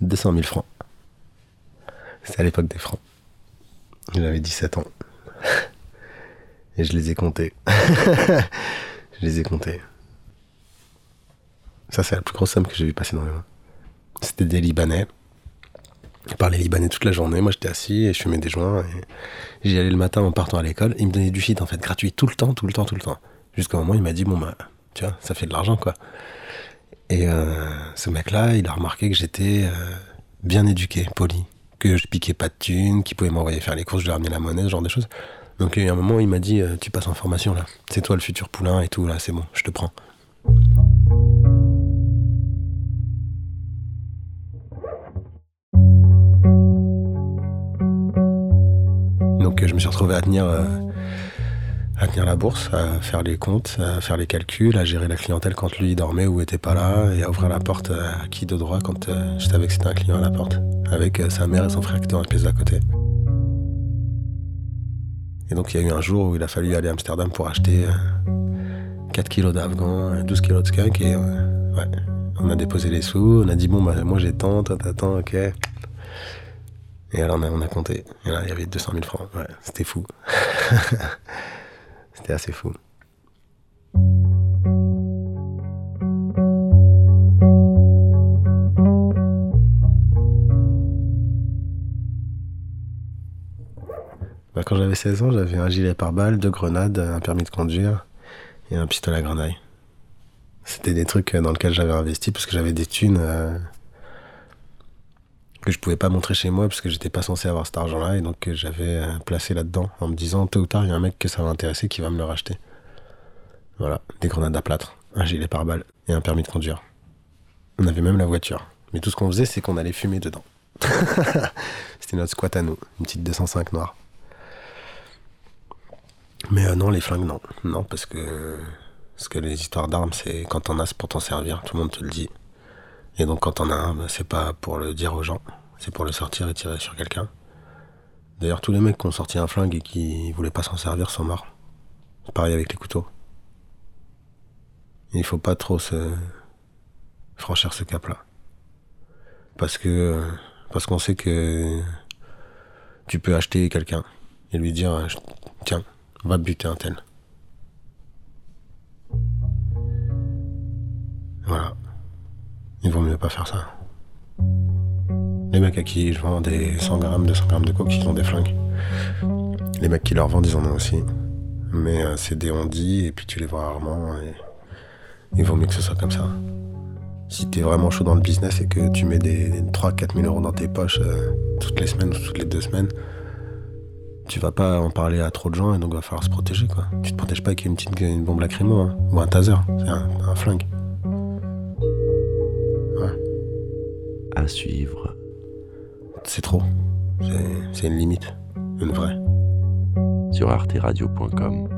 200 000 francs. C'était à l'époque des francs. J'avais 17 ans. Et je les ai comptés. je les ai comptés. Ça, c'est la plus grosse somme que j'ai vu passer dans les mains. C'était des Libanais. Ils parlaient libanais toute la journée. Moi, j'étais assis et je fumais des joints. J'y allais le matin en partant à l'école. Ils me donnaient du shit, en fait, gratuit, tout le temps, tout le temps, tout le temps. Jusqu'au moment où il m'a dit, bon, bah, tu vois, ça fait de l'argent, quoi. Et euh, ce mec-là, il a remarqué que j'étais euh, bien éduqué, poli. Que je piquais pas de thunes, qu'il pouvait m'envoyer faire les courses, je lui ramenais la monnaie, ce genre de choses. Donc, il y a un moment il m'a dit, euh, tu passes en formation, là. C'est toi le futur poulain et tout, là, c'est bon, je te prends. Donc je me suis retrouvé à tenir, à tenir la bourse, à faire les comptes, à faire les calculs, à gérer la clientèle quand lui dormait ou était pas là, et à ouvrir la porte à qui de droit quand euh, je savais que c'était un client à la porte, avec euh, sa mère et son frère qui étaient dans la pièce d'à côté. Et donc il y a eu un jour où il a fallu aller à Amsterdam pour acheter 4 kilos d'afghan, 12 kilos de skunk, et on a déposé les sous, on a dit bon bah moi j'ai tant, tant, tant, ok. Et alors on a, compté. Et là, il y avait 200 000 francs. Ouais, c'était fou. c'était assez fou. Bah, quand j'avais 16 ans, j'avais un gilet pare-balles, deux grenades, un permis de conduire et un pistolet à grenaille. C'était des trucs dans lesquels j'avais investi parce que j'avais des thunes. Euh, que je pouvais pas montrer chez moi parce que j'étais pas censé avoir cet argent-là et donc j'avais euh, placé là-dedans en me disant tôt ou tard il y a un mec que ça va intéresser qui va me le racheter. Voilà, des grenades à plâtre, un gilet pare-balles et un permis de conduire. On avait même la voiture, mais tout ce qu'on faisait c'est qu'on allait fumer dedans. C'était notre squat à nous, une petite 205 noire. Mais euh, non, les flingues non, non parce que parce que les histoires d'armes c'est quand on a c'est pour t'en servir, tout le monde te le dit. Et donc quand on a un, bah, c'est pas pour le dire aux gens, c'est pour le sortir et tirer sur quelqu'un. D'ailleurs, tous les mecs qui ont sorti un flingue et qui voulaient pas s'en servir sont morts. Pareil avec les couteaux. il faut pas trop se franchir ce cap-là. Parce que parce qu'on sait que tu peux acheter quelqu'un et lui dire tiens, va buter un tel. Voilà. Il vaut mieux pas faire ça. Les mecs à qui je vends des 100 grammes, 200 grammes de coke, ils ont des flingues. Les mecs qui leur vendent, ils en ont aussi. Mais euh, c'est des ondits et puis tu les vois rarement. Et il vaut mieux que ce soit comme ça. Si t'es vraiment chaud dans le business et que tu mets des, 3-4 000 euros dans tes poches euh, toutes les semaines ou toutes les deux semaines, tu vas pas en parler à trop de gens et donc va falloir se protéger quoi. Tu te protèges pas avec une petite une bombe lacrymo hein, ou un taser, c'est un flingue. À suivre. C'est trop. C'est une limite. Une vraie. Sur arteradio.com.